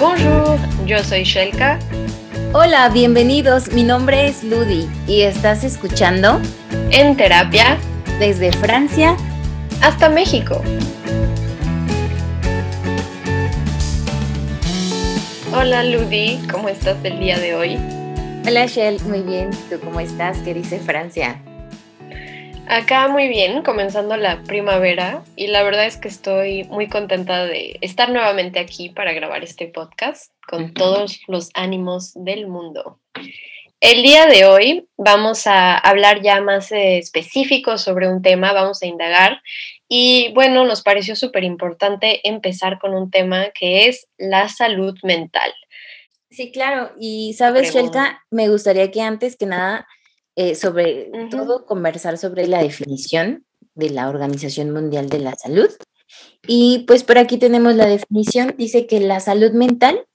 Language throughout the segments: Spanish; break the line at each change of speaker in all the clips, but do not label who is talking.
Bonjour, yo soy Shelka.
Hola, bienvenidos. Mi nombre es Ludi y estás escuchando
En terapia
desde Francia
hasta México. Hola Ludi, ¿cómo estás el día de hoy?
Hola Shell, muy bien. ¿Tú cómo estás? ¿Qué dice Francia?
Acá muy bien, comenzando la primavera y la verdad es que estoy muy contenta de estar nuevamente aquí para grabar este podcast con todos los ánimos del mundo. El día de hoy vamos a hablar ya más eh, específico sobre un tema, vamos a indagar y bueno, nos pareció súper importante empezar con un tema que es la salud mental.
Sí, claro, y sabes, Shelka, me gustaría que antes que nada eh, sobre todo conversar sobre la definición de la Organización Mundial de la Salud. Y pues por aquí tenemos la definición, dice que la salud mental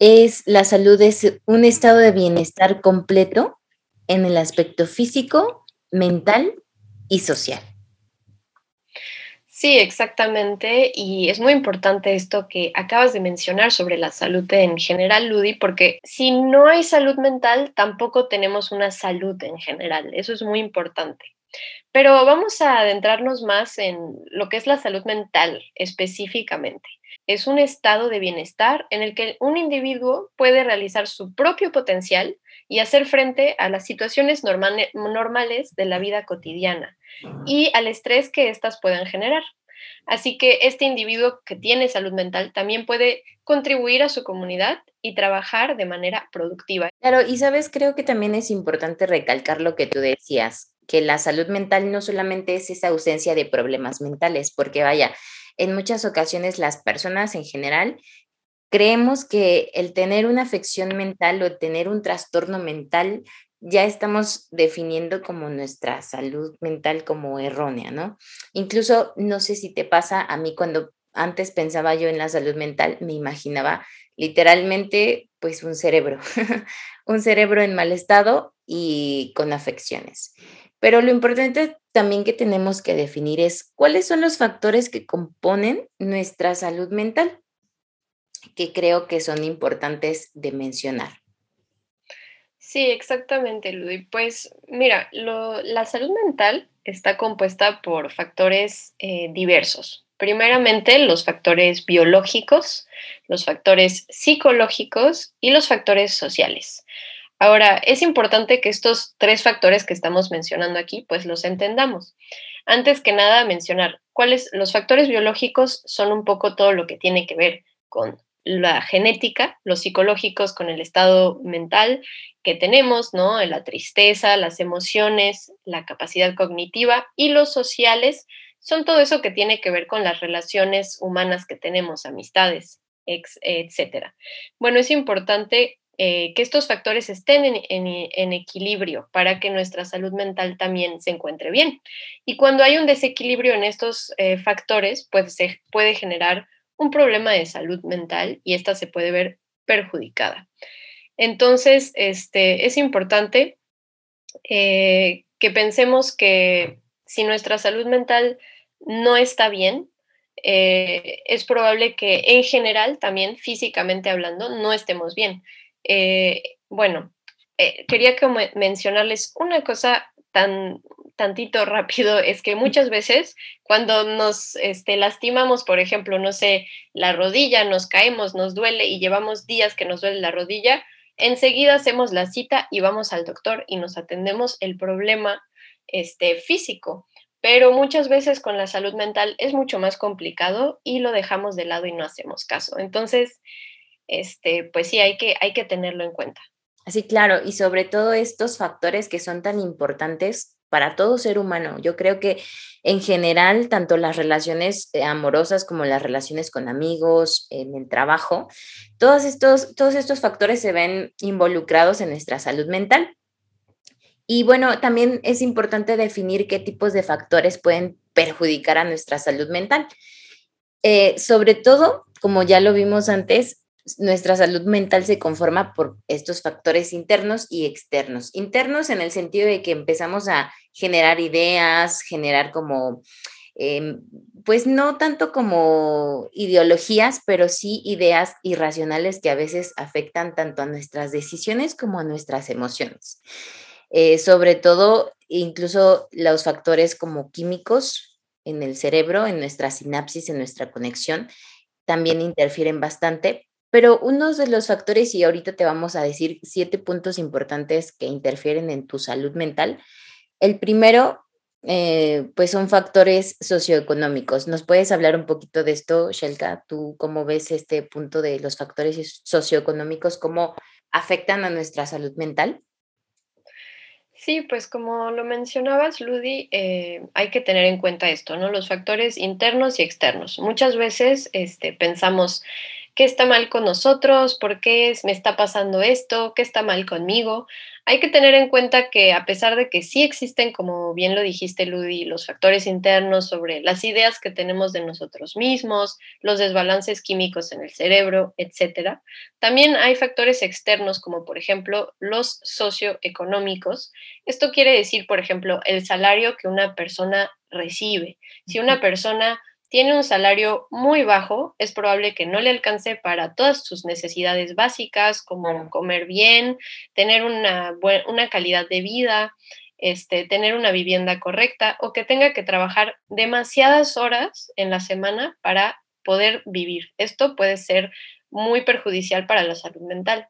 es la salud es un estado de bienestar completo en el aspecto físico, mental y social.
Sí, exactamente. Y es muy importante esto que acabas de mencionar sobre la salud en general, Ludi, porque si no hay salud mental, tampoco tenemos una salud en general. Eso es muy importante. Pero vamos a adentrarnos más en lo que es la salud mental específicamente. Es un estado de bienestar en el que un individuo puede realizar su propio potencial y hacer frente a las situaciones normales de la vida cotidiana y al estrés que éstas puedan generar. Así que este individuo que tiene salud mental también puede contribuir a su comunidad y trabajar de manera productiva.
Claro, y sabes, creo que también es importante recalcar lo que tú decías, que la salud mental no solamente es esa ausencia de problemas mentales, porque vaya, en muchas ocasiones las personas en general creemos que el tener una afección mental o tener un trastorno mental ya estamos definiendo como nuestra salud mental como errónea, ¿no? Incluso, no sé si te pasa, a mí cuando antes pensaba yo en la salud mental, me imaginaba literalmente pues un cerebro, un cerebro en mal estado y con afecciones. Pero lo importante también que tenemos que definir es cuáles son los factores que componen nuestra salud mental, que creo que son importantes de mencionar.
Sí, exactamente, Ludy. Pues mira, la salud mental está compuesta por factores eh, diversos. Primeramente, los factores biológicos, los factores psicológicos y los factores sociales. Ahora, es importante que estos tres factores que estamos mencionando aquí, pues los entendamos. Antes que nada, mencionar cuáles los factores biológicos son un poco todo lo que tiene que ver con la genética, los psicológicos con el estado mental que tenemos, ¿no? La tristeza, las emociones, la capacidad cognitiva y los sociales son todo eso que tiene que ver con las relaciones humanas que tenemos, amistades, etcétera. Bueno, es importante eh, que estos factores estén en, equilibrio para que nuestra salud mental también se encuentre bien. Y cuando hay un desequilibrio en estos eh, factores, pues se puede generar un problema de salud mental y esta se puede ver perjudicada. Entonces, este, es importante eh, que pensemos que si nuestra salud mental no está bien, eh, es probable que en general, también físicamente hablando, no estemos bien. Eh, bueno, quería mencionarles una cosa tan tantito rápido es que muchas veces cuando nos este, lastimamos, por ejemplo, no sé, la rodilla, nos caemos, nos duele y llevamos días que nos duele la rodilla, enseguida hacemos la cita y vamos al doctor y nos atendemos el problema este, físico. Pero muchas veces con la salud mental es mucho más complicado y lo dejamos de lado y no hacemos caso. Entonces, este, pues sí, hay que, hay que tenerlo en cuenta.
Sí, claro, y sobre todo estos factores que son tan importantes para todo ser humano. Yo creo que en general, tanto las relaciones eh, amorosas como las relaciones con amigos, en el trabajo, todos estos, todos estos factores se ven involucrados en nuestra salud mental. Y bueno, también es importante definir qué tipos de factores pueden perjudicar a nuestra salud mental. Eh, sobre todo, como ya lo vimos antes, nuestra salud mental se conforma por estos factores internos y externos. Internos en el sentido de que empezamos a generar ideas, generar como em, pues no tanto como ideologías, pero sí ideas irracionales que a veces afectan tanto a nuestras decisiones como a nuestras emociones. Eh, sobre todo, incluso los factores como químicos en el cerebro, en nuestra sinapsis, en nuestra conexión, también interfieren bastante. Pero uno de los factores, y ahorita te vamos a decir siete puntos importantes que interfieren en tu salud mental. El primero, eh, pues son factores socioeconómicos. ¿Nos puedes hablar un poquito de esto, Shelka? ¿Tú cómo ves este punto de los factores socioeconómicos, cómo afectan a nuestra salud mental?
Sí, pues como lo mencionabas, Ludi, eh, hay que tener en cuenta esto, ¿no? Los factores internos y externos. Muchas veces este, pensamos, ¿qué está mal con nosotros? ¿Por qué me está pasando esto? ¿Qué está mal conmigo? Hay que tener en cuenta que a pesar de que sí existen, como bien lo dijiste, Ludi, los factores internos sobre las ideas que tenemos de nosotros mismos, los desbalances químicos en el cerebro, etcétera, también hay factores externos como por ejemplo los socioeconómicos. Esto quiere decir, por ejemplo, el salario que una persona recibe. Si una persona tiene un salario muy bajo, es probable que no le alcance para todas sus necesidades básicas, como comer bien, tener una, una calidad de vida, este, tener una vivienda correcta o que tenga que trabajar demasiadas horas en la semana para poder vivir. Esto puede ser muy perjudicial para la salud mental.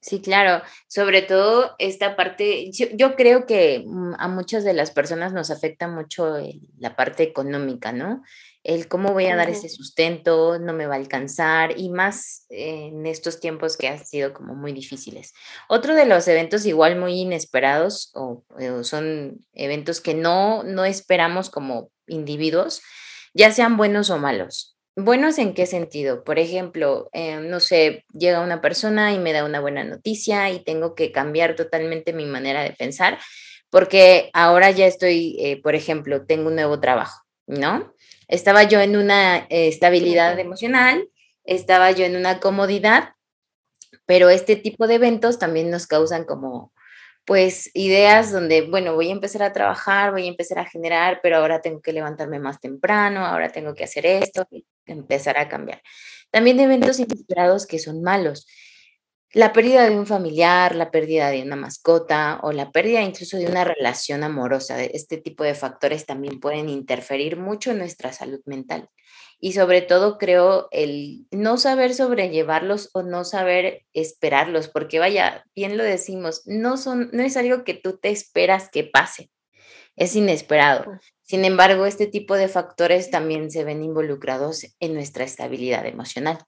Sí, claro, sobre todo esta parte, yo, creo que mm, a muchas de las personas nos afecta mucho la parte económica, ¿no? El cómo voy a dar ese sustento, no me va a alcanzar y más en estos tiempos que han sido como muy difíciles. Otro de los eventos igual muy inesperados o, o son eventos que no, no esperamos como individuos, ya sean buenos o malos. ¿Buenos en qué sentido? Por ejemplo, eh, no sé, llega una persona y me da una buena noticia y tengo que cambiar totalmente mi manera de pensar porque ahora ya estoy, eh, por ejemplo, tengo un nuevo trabajo, ¿no? Estaba yo en una eh, estabilidad emocional, estaba yo en una comodidad, pero este tipo de eventos también nos causan como pues ideas donde, bueno, voy a empezar a trabajar, voy a empezar a generar, pero ahora tengo que levantarme más temprano, ahora tengo que hacer esto, empezar a cambiar. También de eventos inesperados que son malos. La pérdida de un familiar, la pérdida de una mascota o la pérdida incluso de una relación amorosa. Este tipo de factores también pueden interferir mucho en nuestra salud mental y sobre todo creo el no saber sobrellevarlos o no saber esperarlos, porque vaya, bien lo decimos, no son no es algo que tú te esperas que pase. Es inesperado. Sin embargo, este tipo de factores también se ven involucrados en nuestra estabilidad emocional.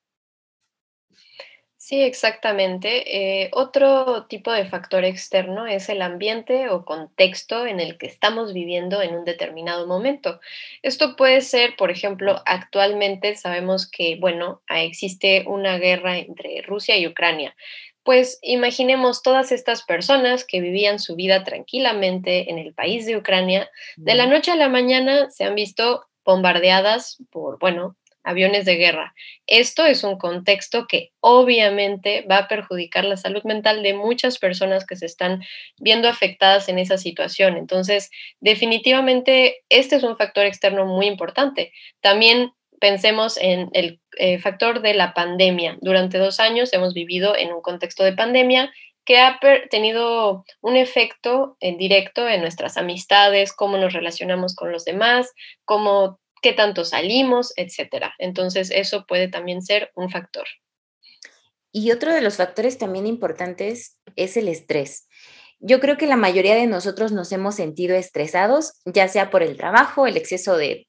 Sí, exactamente. Eh, otro tipo de factor externo es el ambiente o contexto en el que estamos viviendo en un determinado momento. Esto puede ser, por ejemplo, actualmente sabemos que, bueno, existe una guerra entre Rusia y Ucrania. Pues imaginemos todas estas personas que vivían su vida tranquilamente en el país de Ucrania, de la noche a la mañana se han visto bombardeadas por, bueno, aviones de guerra. Esto es un contexto que obviamente va a perjudicar la salud mental de muchas personas que se están viendo afectadas en esa situación. Entonces, definitivamente, este es un factor externo muy importante. También pensemos en el eh, factor de la pandemia. Durante dos años hemos vivido en un contexto de pandemia que ha tenido un efecto en directo en nuestras amistades, cómo nos relacionamos con los demás, cómo qué tanto salimos, etcétera. Entonces, eso puede también ser un factor.
Y otro de los factores también importantes es el estrés. Yo creo que la mayoría de nosotros nos hemos sentido estresados, ya sea por el trabajo, el exceso de,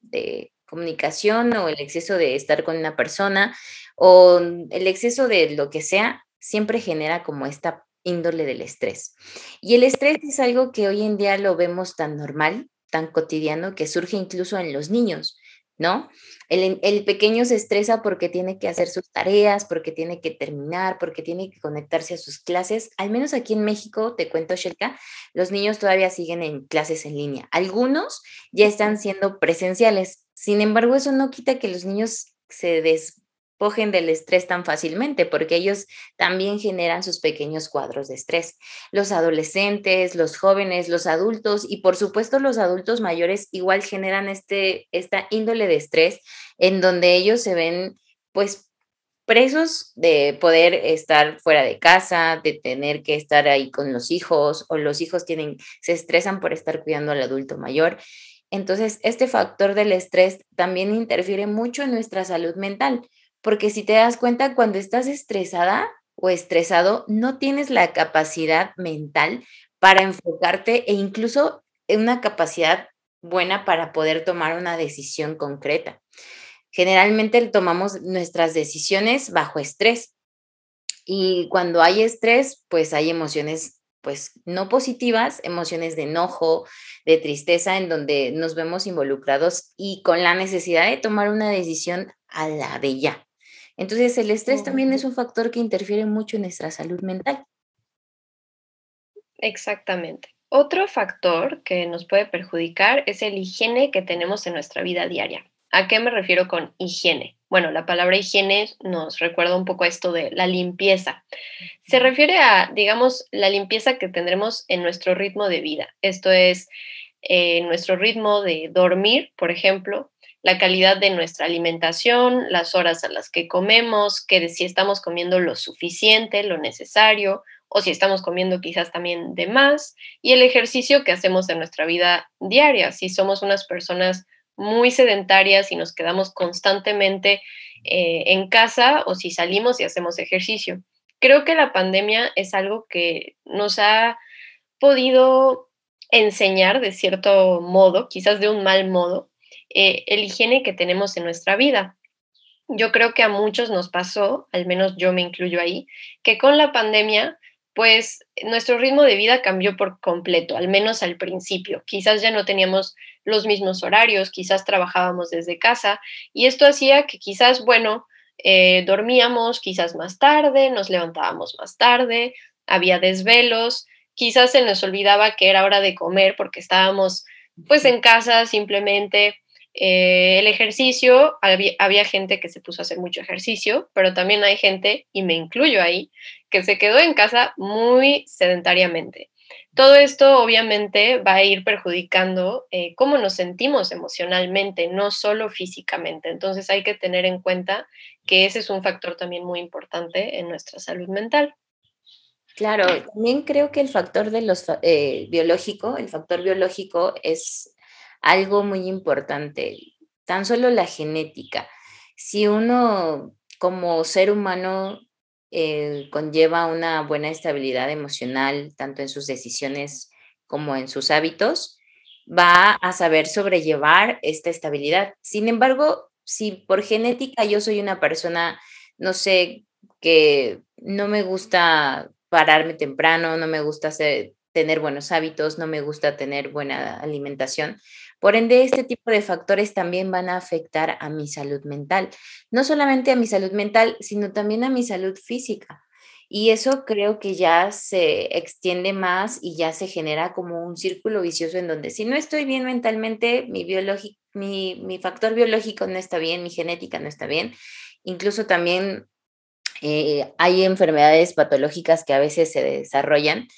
comunicación o el exceso de estar con una persona o el exceso de lo que sea, siempre genera como esta índole del estrés. Y el estrés es algo que hoy en día lo vemos tan normal, tan cotidiano, que surge incluso en los niños. ¿No? El, pequeño se estresa porque tiene que hacer sus tareas, porque tiene que terminar, porque tiene que conectarse a sus clases. Al menos aquí en México, te cuento, Shelka, los niños todavía siguen en clases en línea. Algunos ya están siendo presenciales. Sin embargo, eso no quita que los niños se des despojen del estrés tan fácilmente, porque ellos también generan sus pequeños cuadros de estrés. Los adolescentes, los jóvenes, los adultos y por supuesto los adultos mayores igual generan este, esta índole de estrés en donde ellos se ven pues presos de poder estar fuera de casa, de tener que estar ahí con los hijos o los hijos tienen se estresan por estar cuidando al adulto mayor. Entonces, este factor del estrés también interfiere mucho en nuestra salud mental, porque si te das cuenta, cuando estás estresada o estresado, no tienes la capacidad mental para enfocarte e incluso una capacidad buena para poder tomar una decisión concreta. Generalmente tomamos nuestras decisiones bajo estrés y cuando hay estrés, pues hay emociones pues no positivas, emociones de enojo, de tristeza, en donde nos vemos involucrados y con la necesidad de tomar una decisión a la de ya. Entonces, el estrés también es un factor que interfiere mucho en nuestra salud mental.
Exactamente. Otro factor que nos puede perjudicar es el higiene que tenemos en nuestra vida diaria. ¿A qué me refiero con higiene? Bueno, la palabra higiene nos recuerda un poco esto de la limpieza. Se refiere a, digamos, la limpieza que tendremos en nuestro ritmo de vida. Esto es eh, nuestro ritmo de dormir, por ejemplo, la calidad de nuestra alimentación, las horas a las que comemos, que si estamos comiendo lo suficiente, lo necesario, o si estamos comiendo quizás también de más, y el ejercicio que hacemos en nuestra vida diaria, si somos unas personas muy sedentarias y nos quedamos constantemente eh, en casa o si salimos y hacemos ejercicio. Creo que la pandemia es algo que nos ha podido enseñar de cierto modo, quizás de un mal modo, eh, el higiene que tenemos en nuestra vida. Yo creo que a muchos nos pasó, al menos yo me incluyo ahí, que con la pandemia pues nuestro ritmo de vida cambió por completo, al menos al principio. Quizás ya no teníamos los mismos horarios, quizás trabajábamos desde casa y esto hacía que quizás, bueno, eh, dormíamos quizás más tarde, nos levantábamos más tarde, había desvelos, quizás se nos olvidaba que era hora de comer porque estábamos pues en casa simplemente. Eh, el ejercicio, había, había gente que se puso a hacer mucho ejercicio, pero también hay gente, y me incluyo ahí, que se quedó en casa muy sedentariamente. Todo esto obviamente va a ir perjudicando eh, cómo nos sentimos emocionalmente, no solo físicamente. Entonces hay que tener en cuenta que ese es un factor también muy importante en nuestra salud mental.
Claro, también creo que el factor de los eh, biológico, el factor biológico es algo muy importante. Tan solo la genética. Si uno como ser humano eh, conlleva una buena estabilidad emocional, tanto en sus decisiones como en sus hábitos, va a saber sobrellevar esta estabilidad. Sin embargo, si por genética yo soy una persona, no sé, que no me gusta pararme temprano, no me gusta tener buenos hábitos, no me gusta tener buena alimentación, por ende, este tipo de factores también van a afectar a mi salud mental, no solamente a mi salud mental, sino también a mi salud física. Y eso creo que ya se extiende más y ya se genera como un círculo vicioso en donde si no estoy bien mentalmente, mi, mi, factor biológico no está bien, mi genética no está bien. Incluso también eh, hay enfermedades patológicas que a veces se desarrollan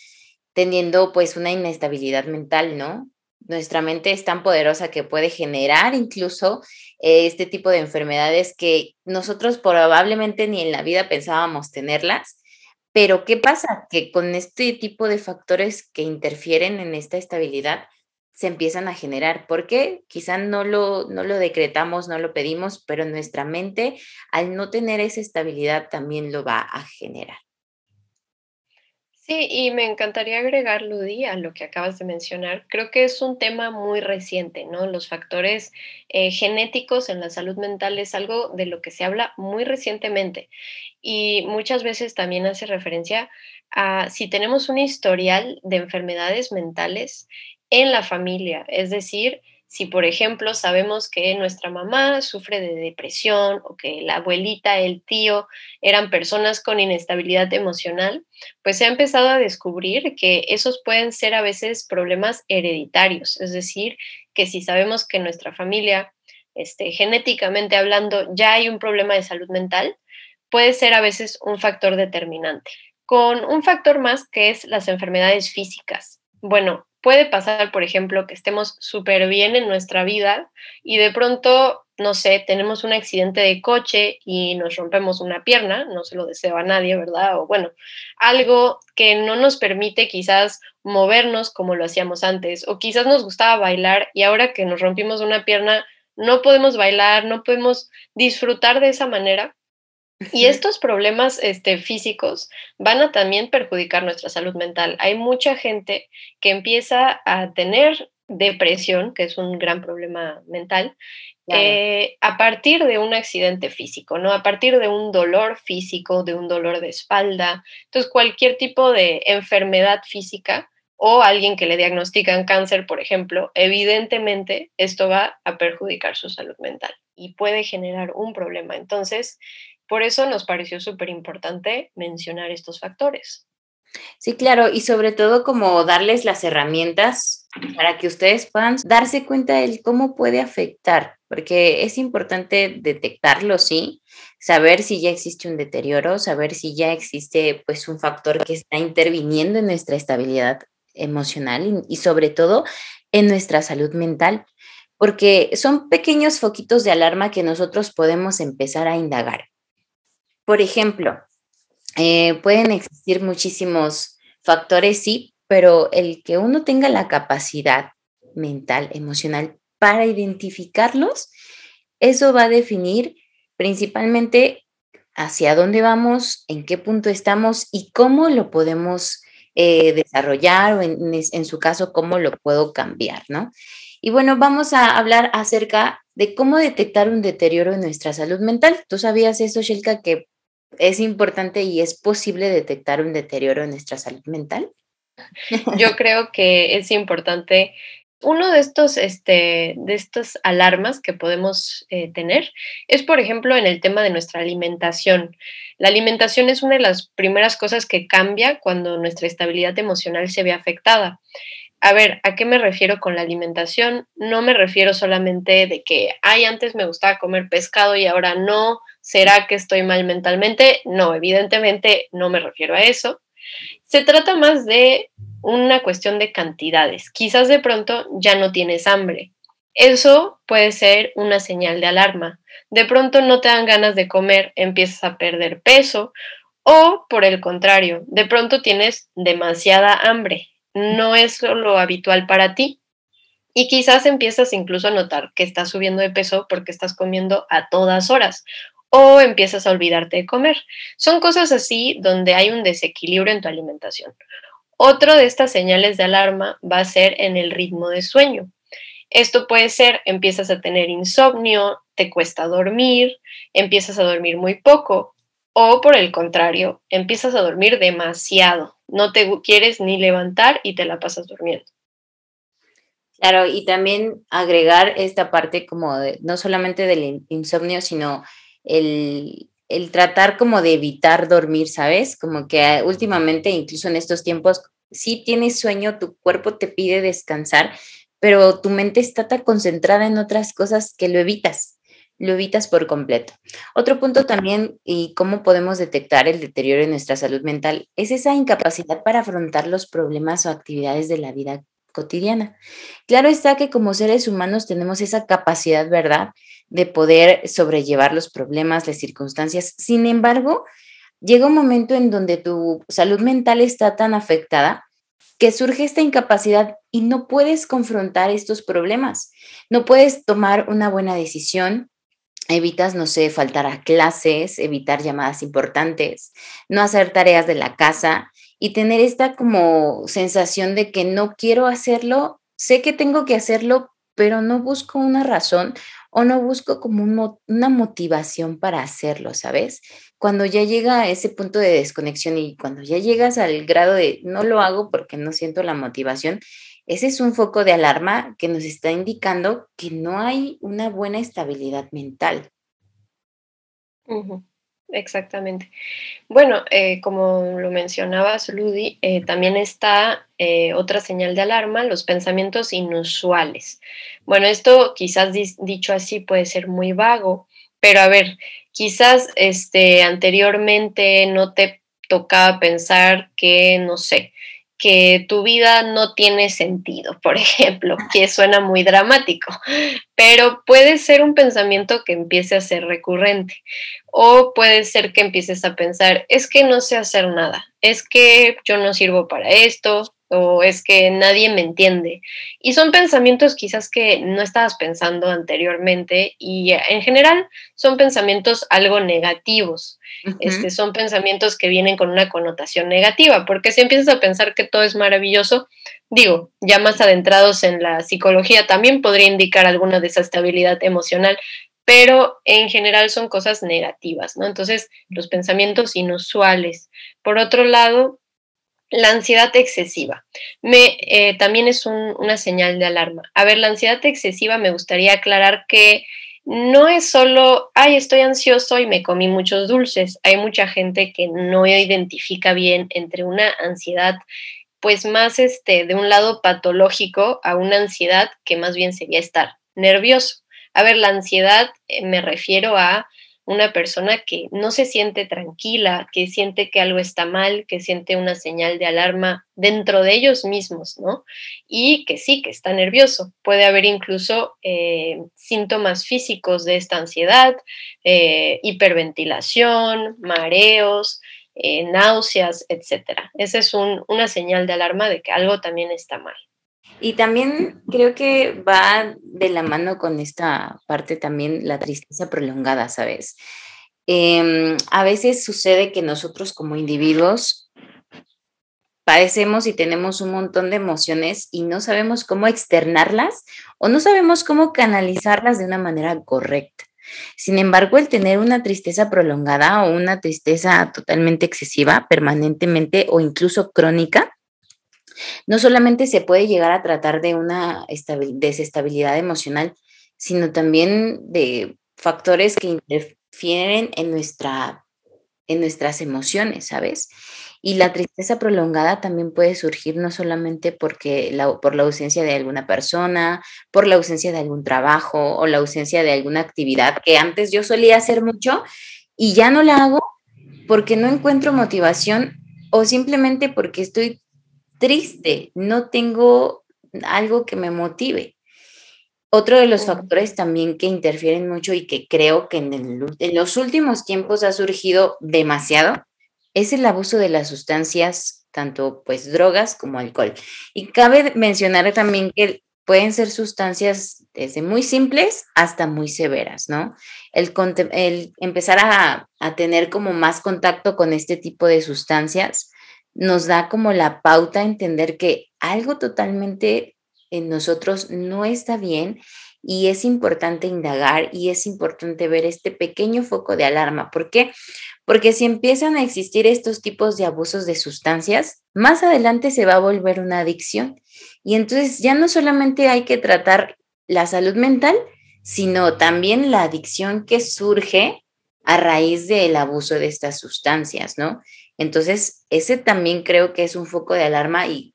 teniendo pues una inestabilidad mental, ¿no? Nuestra mente es tan poderosa que puede generar incluso eh, este tipo de enfermedades que nosotros probablemente ni en la vida pensábamos tenerlas. Pero ¿qué pasa? Que con este tipo de factores que interfieren en esta estabilidad se empiezan a generar. ¿Por qué? Quizá no lo, no lo decretamos, no lo pedimos, pero nuestra mente al no tener esa estabilidad también lo va a generar.
Sí, y me encantaría agregar, Ludi, a lo que acabas de mencionar. Creo que es un tema muy reciente, ¿no? Los factores eh, genéticos en la salud mental es algo de lo que se habla muy recientemente y muchas veces también hace referencia a si tenemos un historial de enfermedades mentales en la familia, es decir, si, por ejemplo, sabemos que nuestra mamá sufre de depresión o que la abuelita, el tío eran personas con inestabilidad emocional, pues se ha empezado a descubrir que esos pueden ser a veces problemas hereditarios. Es decir, que si sabemos que nuestra familia este, genéticamente hablando ya hay un problema de salud mental, puede ser a veces un factor determinante. Con un factor más que es las enfermedades físicas. Bueno, puede pasar, por ejemplo, que estemos súper bien en nuestra vida y de pronto, no sé, tenemos un accidente de coche y nos rompemos una pierna, no se lo deseo a nadie, ¿verdad? O bueno, algo que no nos permite quizás movernos como lo hacíamos antes, o quizás nos gustaba bailar y ahora que nos rompimos una pierna, no podemos bailar, no podemos disfrutar de esa manera. Y estos problemas este, físicos van a también perjudicar nuestra salud mental. Hay mucha gente que empieza a tener depresión, que es un gran problema mental, eh, a partir de un accidente físico, ¿no? A partir de un dolor físico, de un dolor de espalda. Entonces, cualquier tipo de enfermedad física o alguien que le diagnostican cáncer, por ejemplo, evidentemente esto va a perjudicar su salud mental y puede generar un problema. Entonces, por eso nos pareció súper importante mencionar estos factores.
Sí, claro, y sobre todo como darles las herramientas para que ustedes puedan darse cuenta de cómo puede afectar, porque es importante detectarlo, sí, saber si ya existe un deterioro, saber si ya existe pues un factor que está interviniendo en nuestra estabilidad emocional y, y sobre todo en nuestra salud mental, porque son pequeños foquitos de alarma que nosotros podemos empezar a indagar. Por ejemplo, eh, pueden existir muchísimos factores, sí, pero el que uno tenga la capacidad mental, emocional para identificarlos, eso va a definir principalmente hacia dónde vamos, en qué punto estamos y cómo lo podemos eh, desarrollar o en, en, su caso, cómo lo puedo cambiar, ¿no? Y bueno, vamos a hablar acerca de cómo detectar un deterioro en nuestra salud mental. ¿Tú sabías eso, Shilka, que es importante y es posible detectar un deterioro en nuestra salud mental?
Yo creo que es importante. Uno de estos, este, de estas alarmas que podemos eh, tener es, por ejemplo, en el tema de nuestra alimentación. La alimentación es una de las primeras cosas que cambia cuando nuestra estabilidad emocional se ve afectada. A ver, ¿a qué me refiero con la alimentación? No me refiero solamente de que, ay, antes me gustaba comer pescado y ahora no, ¿será que estoy mal mentalmente? No, evidentemente no me refiero a eso. Se trata más de una cuestión de cantidades. Quizás de pronto ya no tienes hambre. Eso puede ser una señal de alarma. De pronto no te dan ganas de comer, empiezas a perder peso o por el contrario, de pronto tienes demasiada hambre no es lo habitual para ti. Y quizás empiezas incluso a notar que estás subiendo de peso porque estás comiendo a todas horas o empiezas a olvidarte de comer. Son cosas así donde hay un desequilibrio en tu alimentación. Otro de estas señales de alarma va a ser en el ritmo de sueño. Esto puede ser, empiezas a tener insomnio, te cuesta dormir, empiezas a dormir muy poco o por el contrario, empiezas a dormir demasiado, no te quieres ni levantar y te la pasas durmiendo.
Claro, y también agregar esta parte como no solamente del insomnio, sino el, el tratar como de evitar dormir, ¿sabes? Como que últimamente, incluso en estos tiempos, sí tienes sueño, tu cuerpo te pide descansar, pero tu mente está tan concentrada en otras cosas que lo evitas lo evitas por completo. Otro punto también, y cómo podemos detectar el deterioro en nuestra salud mental, es esa incapacidad para afrontar los problemas o actividades de la vida cotidiana. Claro está que como seres humanos tenemos esa capacidad, ¿verdad?, de poder sobrellevar los problemas, las circunstancias. Sin embargo, llega un momento en donde tu salud mental está tan afectada que surge esta incapacidad y no puedes confrontar estos problemas. No puedes tomar una buena decisión, evitas, no sé, faltar a clases, evitar llamadas importantes, no hacer tareas de la casa y tener esta como sensación de que no quiero hacerlo, sé que tengo que hacerlo, pero no busco una razón o no busco como una motivación para hacerlo, ¿sabes? Cuando ya llega a ese punto de desconexión y cuando ya llegas al grado de no lo hago porque no siento la motivación, ese es un foco de alarma que nos está indicando que no hay una buena estabilidad mental.
exactamente. Bueno, eh, como lo mencionabas, Ludi, eh, también está eh, otra señal de alarma, los pensamientos inusuales. Bueno, esto quizás dicho así puede ser muy vago, pero a ver, quizás este, anteriormente no te tocaba pensar que, no sé, que tu vida no tiene sentido, por ejemplo, que suena muy dramático, pero puede ser un pensamiento que empiece a ser recurrente o puede ser que empieces a pensar, es que no sé hacer nada, es que yo no sirvo para esto, o es que nadie me entiende. Y son pensamientos quizás que no estabas pensando anteriormente y en general son pensamientos algo negativos. este, son pensamientos que vienen con una connotación negativa, porque si empiezas a pensar que todo es maravilloso, digo, ya más adentrados en la psicología también podría indicar alguna desestabilidad emocional, pero en general son cosas negativas, ¿no? Entonces, los pensamientos inusuales. Por otro lado, la ansiedad excesiva. Me, eh, también es una señal de alarma. A ver, la ansiedad excesiva me gustaría aclarar que no es solo, ay, estoy ansioso y me comí muchos dulces. Hay mucha gente que no identifica bien entre una ansiedad, pues más este, de un lado patológico a una ansiedad que más bien sería estar nervioso. A ver, la ansiedad eh, me refiero a una persona que no se siente tranquila, que siente que algo está mal, que siente una señal de alarma dentro de ellos mismos, ¿no? Y que sí, que está nervioso. Puede haber incluso eh, síntomas físicos de esta ansiedad, eh, hiperventilación, mareos, eh, náuseas, etc. Esa es una señal de alarma de que algo también está mal.
Y también creo que va de la mano con esta parte también la tristeza prolongada, ¿sabes? Em, a veces sucede que nosotros como individuos padecemos y tenemos un montón de emociones y no sabemos cómo externarlas o no sabemos cómo canalizarlas de una manera correcta. Sin embargo, el tener una tristeza prolongada o una tristeza totalmente excesiva, permanentemente o incluso crónica, no solamente se puede llegar a tratar de una desestabilidad emocional, sino también de factores que interfieren en, nuestra, en nuestras emociones, ¿sabes? Y la tristeza prolongada también puede surgir no solamente porque la, por la ausencia de alguna persona, por la ausencia de algún trabajo o la ausencia de alguna actividad que antes yo solía hacer mucho y ya no la hago porque no encuentro motivación o simplemente porque estoy triste, no tengo algo que me motive. Otro de los factores también que interfieren mucho y que creo que en, los últimos tiempos ha surgido demasiado es el abuso de las sustancias, tanto pues drogas como alcohol. Y cabe mencionar también que pueden ser sustancias desde muy simples hasta muy severas, ¿no? El, el empezar a, a, tener como más contacto con este tipo de sustancias nos da como la pauta a entender que algo totalmente en nosotros no está bien y es importante indagar y es importante ver este pequeño foco de alarma. ¿Por qué? Porque si empiezan a existir estos tipos de abusos de sustancias, más adelante se va a volver una adicción. Y entonces ya no solamente hay que tratar la salud mental, sino también la adicción que surge a raíz del abuso de estas sustancias, ¿no? Entonces, ese también creo que es un foco de alarma y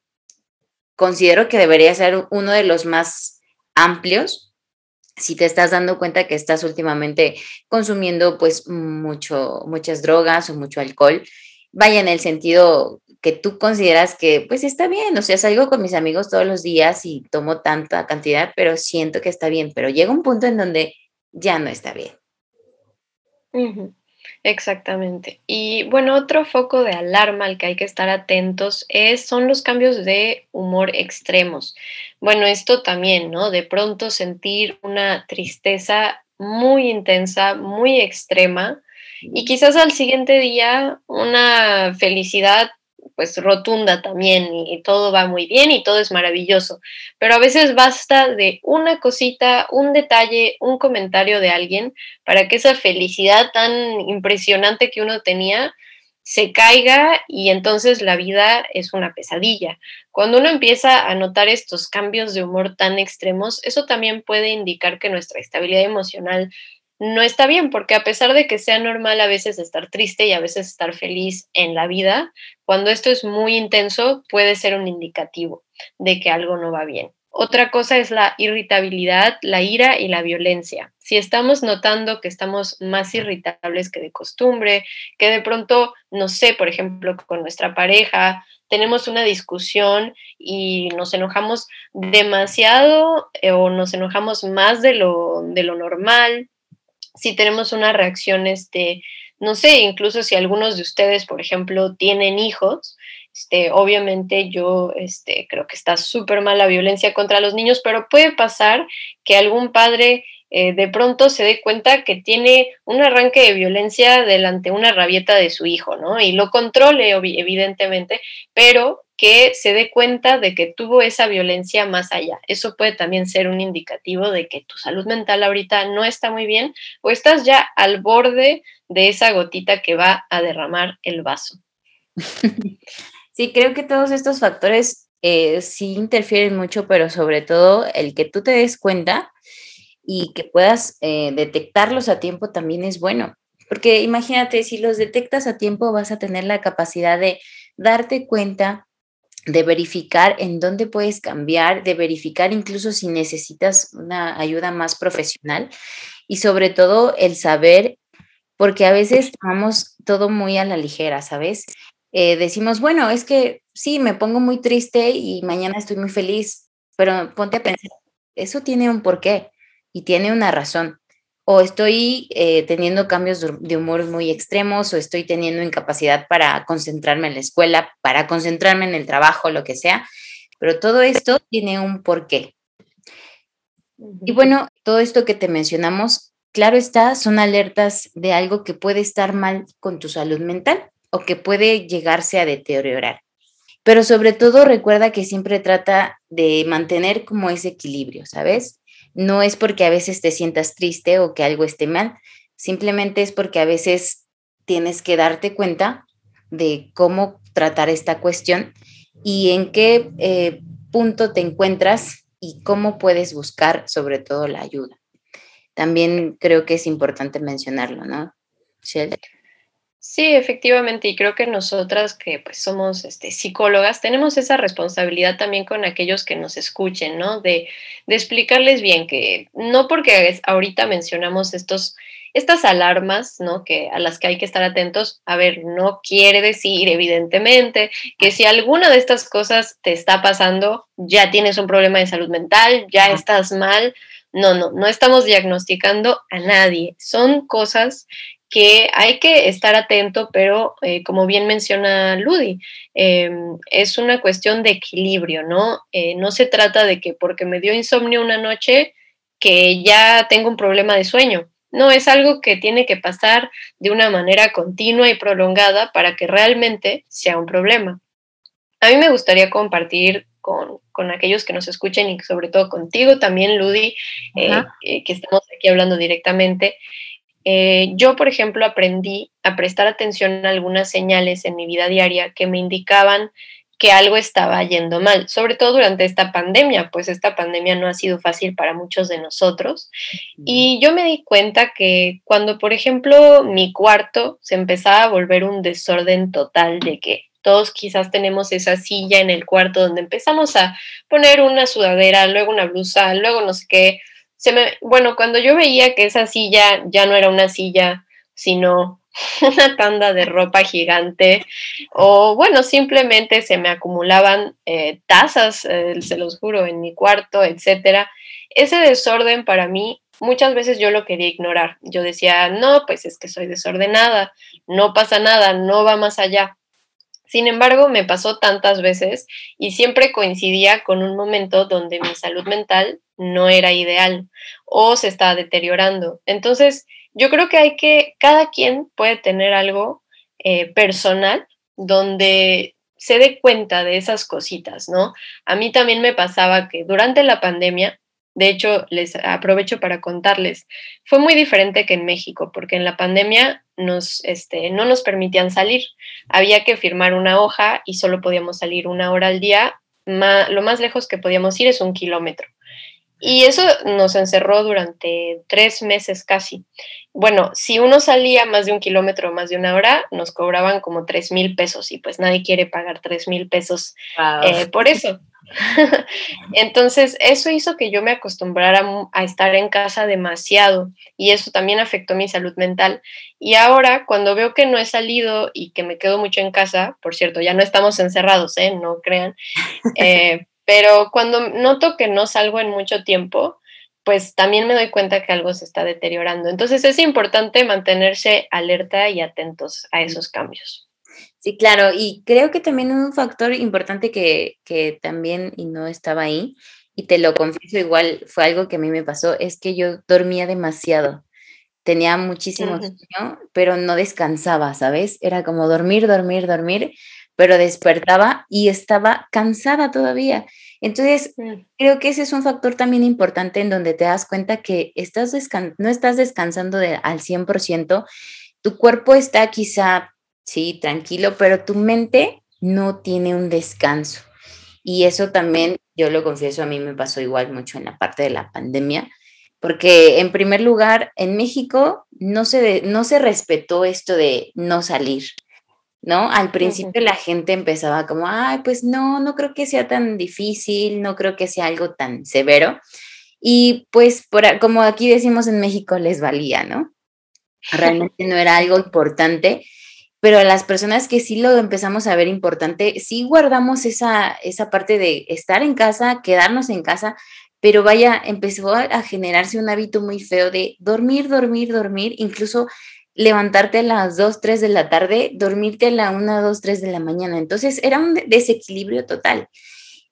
considero que debería ser uno de los más amplios si te estás dando cuenta que estás últimamente consumiendo pues mucho, muchas drogas o mucho alcohol, vaya en el sentido que tú consideras que pues está bien, o sea, salgo con mis amigos todos los días y tomo tanta cantidad, pero siento que está bien, pero llega un punto en donde ya no está bien.
Exactamente. Y bueno, otro foco de alarma al que hay que estar atentos es, son los cambios de humor extremos. Bueno, esto también, ¿no? De pronto sentir una tristeza muy intensa, muy extrema, y quizás al siguiente día una felicidad pues rotunda también y, todo va muy bien y todo es maravilloso, pero a veces basta de una cosita, un detalle, un comentario de alguien para que esa felicidad tan impresionante que uno tenía se caiga y entonces la vida es una pesadilla. Cuando uno empieza a notar estos cambios de humor tan extremos, eso también puede indicar que nuestra estabilidad emocional no está bien, porque a pesar de que sea normal a veces estar triste y a veces estar feliz en la vida, cuando esto es muy intenso puede ser un indicativo de que algo no va bien. Otra cosa es la irritabilidad, la ira y la violencia. Si estamos notando que estamos más irritables que de costumbre, que de pronto, no sé, por ejemplo, con nuestra pareja, tenemos una discusión y nos enojamos demasiado eh, o nos enojamos más de lo, de lo normal, si tenemos una reacción, este, no sé, incluso si algunos de ustedes, por ejemplo, tienen hijos, este, obviamente yo este, creo que está súper mal la violencia contra los niños, pero puede pasar que algún padre eh, de pronto se dé cuenta que tiene un arranque de violencia delante una rabieta de su hijo, ¿no? Y lo controle, evidentemente, pero que se dé cuenta de que tuvo esa violencia más allá. Eso puede también ser un indicativo de que tu salud mental ahorita no está muy bien o estás ya al borde de esa gotita que va a derramar el vaso.
Sí, creo que todos estos factores eh, sí interfieren mucho, pero sobre todo el que tú te des cuenta y que puedas eh, detectarlos a tiempo también es bueno. Porque imagínate, si los detectas a tiempo vas a tener la capacidad de darte cuenta, de verificar en dónde puedes cambiar, de verificar incluso si necesitas una ayuda más profesional y sobre todo el saber, porque a veces tomamos todo muy a la ligera, ¿sabes? Eh, decimos, bueno, es que sí, me pongo muy triste y mañana estoy muy feliz, pero ponte a pensar, eso tiene un porqué y tiene una razón. O estoy eh, teniendo cambios de humor muy extremos, o estoy teniendo incapacidad para concentrarme en la escuela, para concentrarme en el trabajo, lo que sea. Pero todo esto tiene un porqué. Y bueno, todo esto que te mencionamos, claro está, son alertas de algo que puede estar mal con tu salud mental o que puede llegarse a deteriorar. Pero sobre todo recuerda que siempre trata de mantener como ese equilibrio, ¿sabes? No es porque a veces te sientas triste o que algo esté mal, simplemente es porque a veces tienes que darte cuenta de cómo tratar esta cuestión y en qué eh, punto te encuentras y cómo puedes buscar sobre todo la ayuda. También creo que es importante mencionarlo, ¿no? Shell.
Sí, efectivamente, y creo que nosotras que pues somos este, psicólogas tenemos esa responsabilidad también con aquellos que nos escuchen, ¿no? De, de explicarles bien que no porque ahorita mencionamos estos, estas alarmas, ¿no? Que a las que hay que estar atentos, a ver, no quiere decir evidentemente que si alguna de estas cosas te está pasando, ya tienes un problema de salud mental, ya estás mal. No, no, no estamos diagnosticando a nadie. Son cosas que hay que estar atento, pero eh, como bien menciona Ludi, em, es una cuestión de equilibrio, ¿no? Eh, no se trata de que porque me dio insomnio una noche, que ya tengo un problema de sueño. No, es algo que tiene que pasar de una manera continua y prolongada para que realmente sea un problema. A mí me gustaría compartir con, aquellos que nos escuchen y sobre todo contigo también, Ludi, eh, que estamos aquí hablando directamente, eh, yo, por ejemplo, aprendí a prestar atención a algunas señales en mi vida diaria que me indicaban que algo estaba yendo mal, sobre todo durante esta pandemia, pues esta pandemia no ha sido fácil para muchos de nosotros. Y yo me di cuenta que cuando, por ejemplo, mi cuarto se empezaba a volver un desorden total de que todos quizás tenemos esa silla en el cuarto donde empezamos a poner una sudadera, luego una blusa, luego no sé qué, bueno, cuando yo veía que esa silla ya no era una silla, sino una tanda de ropa gigante, o bueno, simplemente se me acumulaban eh, tazas, eh, se los juro, en mi cuarto, etcétera. Ese desorden para mí muchas veces yo lo quería ignorar. Yo decía, no, pues es que soy desordenada, no pasa nada, no va más allá. Sin embargo, me pasó tantas veces y siempre coincidía con un momento donde mi salud mental no era ideal o se estaba deteriorando. Entonces, yo creo que hay que, cada quien puede tener algo eh, personal donde se dé cuenta de esas cositas, ¿no? A mí también me pasaba que durante la pandemia de hecho, les aprovecho para contarles, fue muy diferente que en México, porque en la pandemia nos, este, no nos permitían salir. Había que firmar una hoja y solo podíamos salir una hora al día. lo más lejos que podíamos ir es un kilómetro. Y eso nos encerró durante tres meses casi. Bueno, si uno salía más de un kilómetro, más de una hora, nos cobraban como tres mil pesos y pues nadie quiere pagar tres mil pesos eh, por eso. Entonces, eso hizo que yo me acostumbrara a estar en casa demasiado y eso también afectó mi salud mental. Y ahora, cuando veo que no he salido y que me quedo mucho en casa, por cierto, ya no estamos encerrados, ¿eh? no crean, eh, pero cuando noto que no salgo en mucho tiempo, pues también me doy cuenta que algo se está deteriorando. Entonces es importante mantenerse alerta y atentos a esos cambios.
Sí, claro, y creo que también un factor importante que, que también, y no estaba ahí, y te lo confieso igual, fue algo que a mí me pasó, es que yo dormía demasiado. Tenía muchísimo sueño, pero no descansaba, ¿sabes? Era como dormir, dormir, dormir, pero despertaba y estaba cansada todavía. Entonces, creo que ese es un factor también importante en donde te das cuenta que estás no estás descansando de, al 100%, tu cuerpo está quizá, sí, tranquilo, pero tu mente no tiene un descanso. Y eso también, yo lo confieso, a mí me pasó igual mucho en la parte de la pandemia, porque en primer lugar, en México no se, no se respetó esto de no salir. ¿no? Al principio la gente empezaba como, ay, pues no, no creo que sea tan difícil, no creo que sea algo tan severo. Y pues, por, como aquí decimos en México, les valía, ¿no? Realmente no era algo importante, pero a las personas que sí lo empezamos a ver importante, sí guardamos esa, esa parte de estar en casa, quedarnos en casa, pero vaya, empezó a generarse un hábito muy feo de dormir, dormir, dormir, incluso levantarte a las 2, 3 de la tarde, dormirte a la 1, 2, 3 de la mañana. Entonces era un desequilibrio total.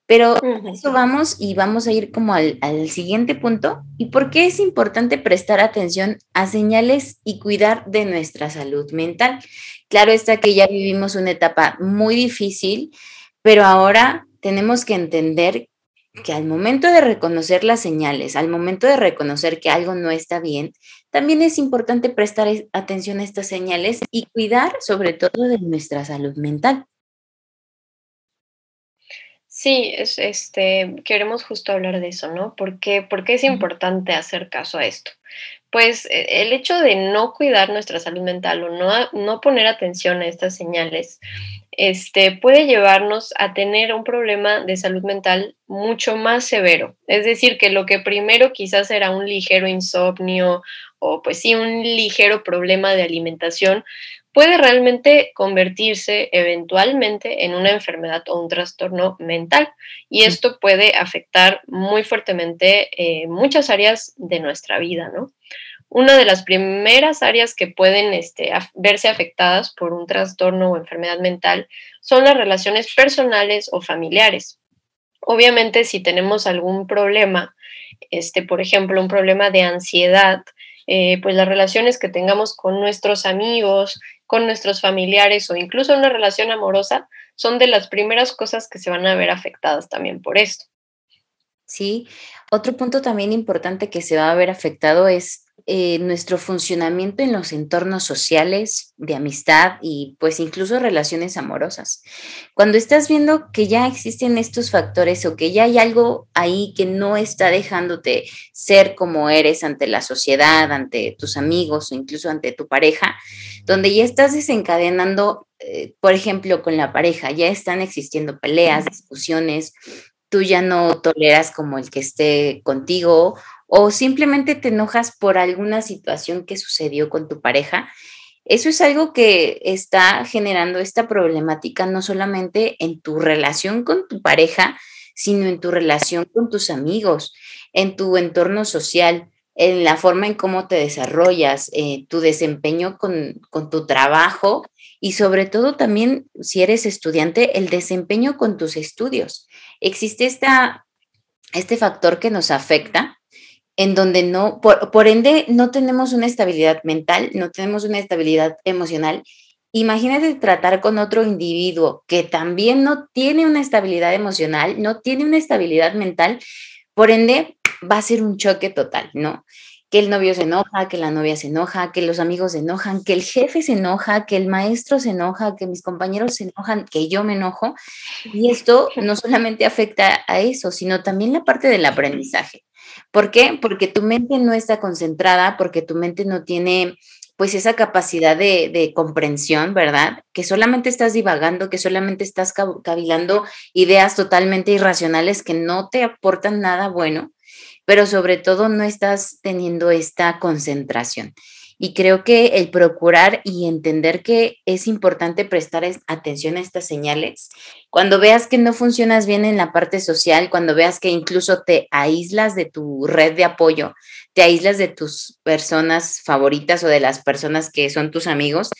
Pero eso vamos y vamos a ir como al, al, siguiente punto. ¿Y por qué es importante prestar atención a señales y cuidar de nuestra salud mental? Claro está que ya vivimos una etapa muy difícil, pero ahora tenemos que entender que al momento de reconocer las señales, al momento de reconocer que algo no está bien, también es importante prestar atención a estas señales y cuidar sobre todo de nuestra salud mental.
Sí, es, este, queremos justo hablar de eso, ¿no? ¿Por qué, ¿Por qué es importante hacer caso a esto? Pues e, el hecho de no cuidar nuestra salud mental o no, no poner atención a estas señales este, puede llevarnos a tener un problema de salud mental mucho más severo. Es decir, que lo que primero quizás era un ligero insomnio o pues sí, un ligero problema de alimentación, puede realmente convertirse eventualmente en una enfermedad o un trastorno mental. Y esto puede afectar muy fuertemente eh, muchas áreas de nuestra vida, ¿no? Una de las primeras áreas que pueden este, verse afectadas por un trastorno o enfermedad mental son las relaciones personales o familiares. Obviamente, si tenemos algún problema, este, por ejemplo, un problema de ansiedad, eh, pues las relaciones que tengamos con nuestros amigos, con nuestros familiares o incluso una relación amorosa son de las primeras cosas que se van a ver afectadas también por esto.
Sí, otro punto también importante que se va a ver afectado es eh, nuestro funcionamiento en los entornos sociales, de amistad y pues incluso relaciones amorosas. Cuando estás viendo que ya existen estos factores o que ya hay algo ahí que no está dejándote ser como eres ante la sociedad, ante tus amigos o incluso ante tu pareja, donde ya estás desencadenando, eh, por ejemplo, con la pareja, ya están existiendo peleas, discusiones, tú ya no toleras como el que esté contigo o simplemente te enojas por alguna situación que sucedió con tu pareja, eso es algo que está generando esta problemática no solamente en tu relación con tu pareja, sino en tu relación con tus amigos, en tu entorno social, en la forma en cómo te desarrollas, eh, tu desempeño con, con tu trabajo y sobre todo también, si eres estudiante, el desempeño con tus estudios. Existe esta, este factor que nos afecta en donde no, por, ende, no tenemos una estabilidad mental, no tenemos una estabilidad emocional. Imagínate tratar con otro individuo que también no tiene una estabilidad emocional, no tiene una estabilidad mental, por ende, va a ser un choque total, ¿no? Que el novio se enoja, que la novia se enoja, que los amigos se enojan, que el jefe se enoja, que el maestro se enoja, que mis compañeros se enojan, que yo me enojo. Y esto no solamente afecta a eso, sino también la parte del aprendizaje ¿Por qué? Porque tu mente no está concentrada, porque tu mente no tiene pues esa capacidad de, comprensión, ¿verdad? Que solamente estás divagando, que solamente estás cavilando ideas totalmente irracionales que no te aportan nada bueno, pero sobre todo no estás teniendo esta concentración. Y creo que el procurar y entender que es importante prestar atención a estas señales, cuando veas que no funcionas bien en la parte social, cuando veas que incluso te aíslas de tu red de apoyo, te aíslas de tus personas favoritas o de las personas que son tus amigos,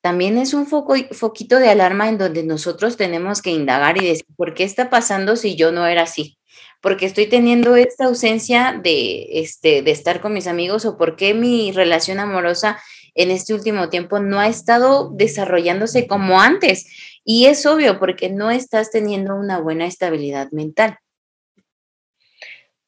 también es un foco, foquito de alarma en donde nosotros tenemos que indagar y decir, ¿por qué está pasando si yo no era así? Porque estoy teniendo esta ausencia de, este, de estar con mis amigos o por qué mi relación amorosa en este último tiempo no ha estado desarrollándose como antes. Y es obvio porque no estás teniendo una buena estabilidad mental.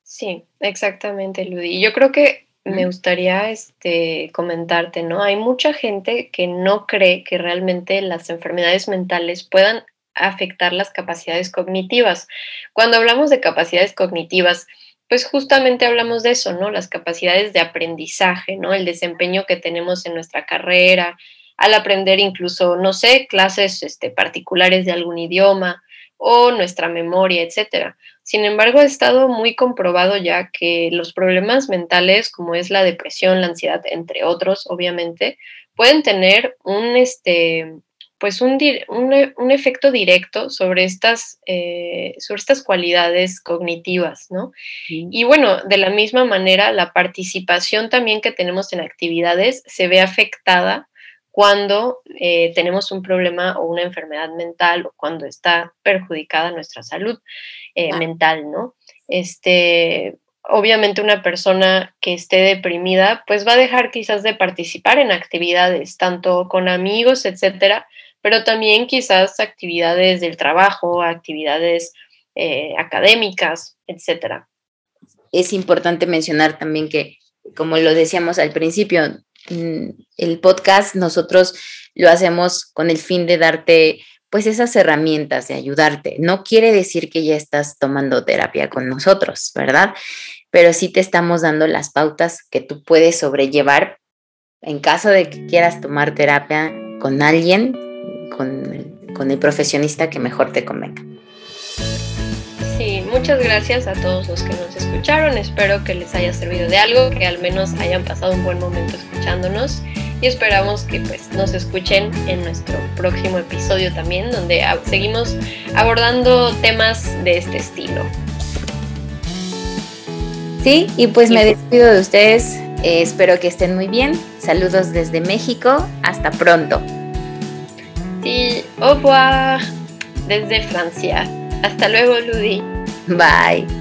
Sí, exactamente, Ludi. Yo creo que me gustaría este, comentarte, ¿no? Hay mucha gente que no cree que realmente las enfermedades mentales puedan afectar las capacidades cognitivas. Cuando hablamos de capacidades cognitivas, pues justamente hablamos de eso, ¿no? Las capacidades de aprendizaje, ¿no? El desempeño que tenemos en nuestra carrera, al aprender incluso, no sé, clases este, particulares de algún idioma o nuestra memoria, etcétera. Sin embargo, ha estado muy comprobado ya que los problemas mentales, como es la depresión, la ansiedad, entre otros, obviamente, pueden tener un, este, pues un, un, efecto directo sobre estas, eh, sobre estas cualidades cognitivas, ¿no? Y bueno, de la misma manera, la participación también que tenemos en actividades se ve afectada cuando eh, tenemos un problema o una enfermedad mental o cuando está perjudicada nuestra salud eh, mental, ¿no? Este, obviamente una persona que esté deprimida, pues va a dejar quizás de participar en actividades, tanto con amigos, etcétera, pero también quizás actividades del trabajo, actividades eh, académicas, etcétera.
Es importante mencionar también que, como lo decíamos al principio, mm, el podcast nosotros lo hacemos con el fin de darte pues esas herramientas de ayudarte. No quiere decir que ya estás tomando terapia con nosotros, ¿verdad? Pero sí te estamos dando las pautas que tú puedes sobrellevar en caso de que quieras tomar terapia con alguien con el, profesionista que mejor te convenga.
Sí, muchas gracias a todos los que nos escucharon. Espero que les haya servido de algo, que al menos hayan pasado un buen momento escuchándonos y esperamos que pues nos escuchen en nuestro próximo episodio también, donde seguimos abordando temas de este estilo.
Sí, y pues me despido de ustedes. Eh, espero que estén muy bien. Saludos desde México. Hasta pronto.
Sí, au revoir desde Francia. Hasta luego, Ludi.
Bye.